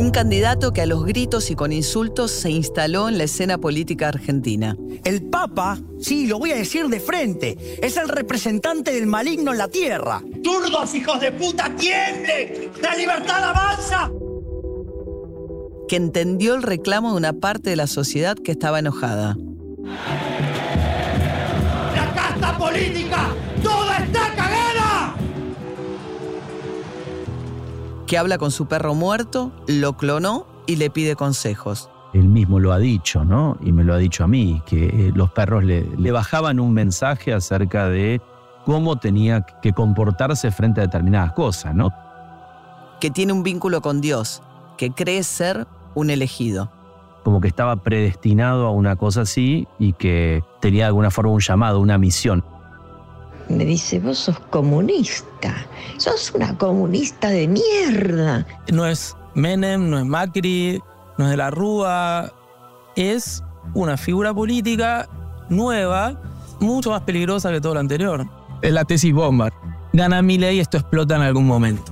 Un candidato que a los gritos y con insultos se instaló en la escena política argentina. El Papa, sí, lo voy a decir de frente, es el representante del maligno en la tierra. ¡Zurdos, hijos de puta, tiemblen! ¡La libertad avanza! Que entendió el reclamo de una parte de la sociedad que estaba enojada. ¡La casta política! Que habla con su perro muerto, lo clonó y le pide consejos. Él mismo lo ha dicho, ¿no? Y me lo ha dicho a mí, que eh, los perros le, le bajaban un mensaje acerca de cómo tenía que comportarse frente a determinadas cosas, ¿no? Que tiene un vínculo con Dios, que cree ser un elegido. Como que estaba predestinado a una cosa así y que tenía de alguna forma un llamado, una misión. Me dice, vos sos comunista, sos una comunista de mierda. No es Menem, no es Macri, no es de la Rúa, es una figura política nueva, mucho más peligrosa que todo lo anterior. Es la tesis bomba. Gana mi ley, esto explota en algún momento.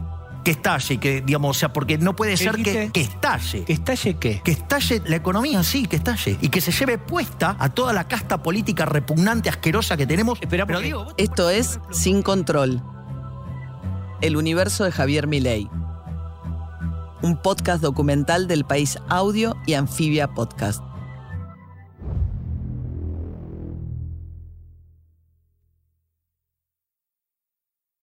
Que estalle, que digamos, o sea, porque no puede ser que, que estalle. ¿Que estalle qué? Que estalle la economía, sí, que estalle. Y que se lleve puesta a toda la casta política repugnante, asquerosa que tenemos. Espera, Pero digo, vos- Esto es Sin Control. El universo de Javier Milei. Un podcast documental del país Audio y Anfibia Podcast.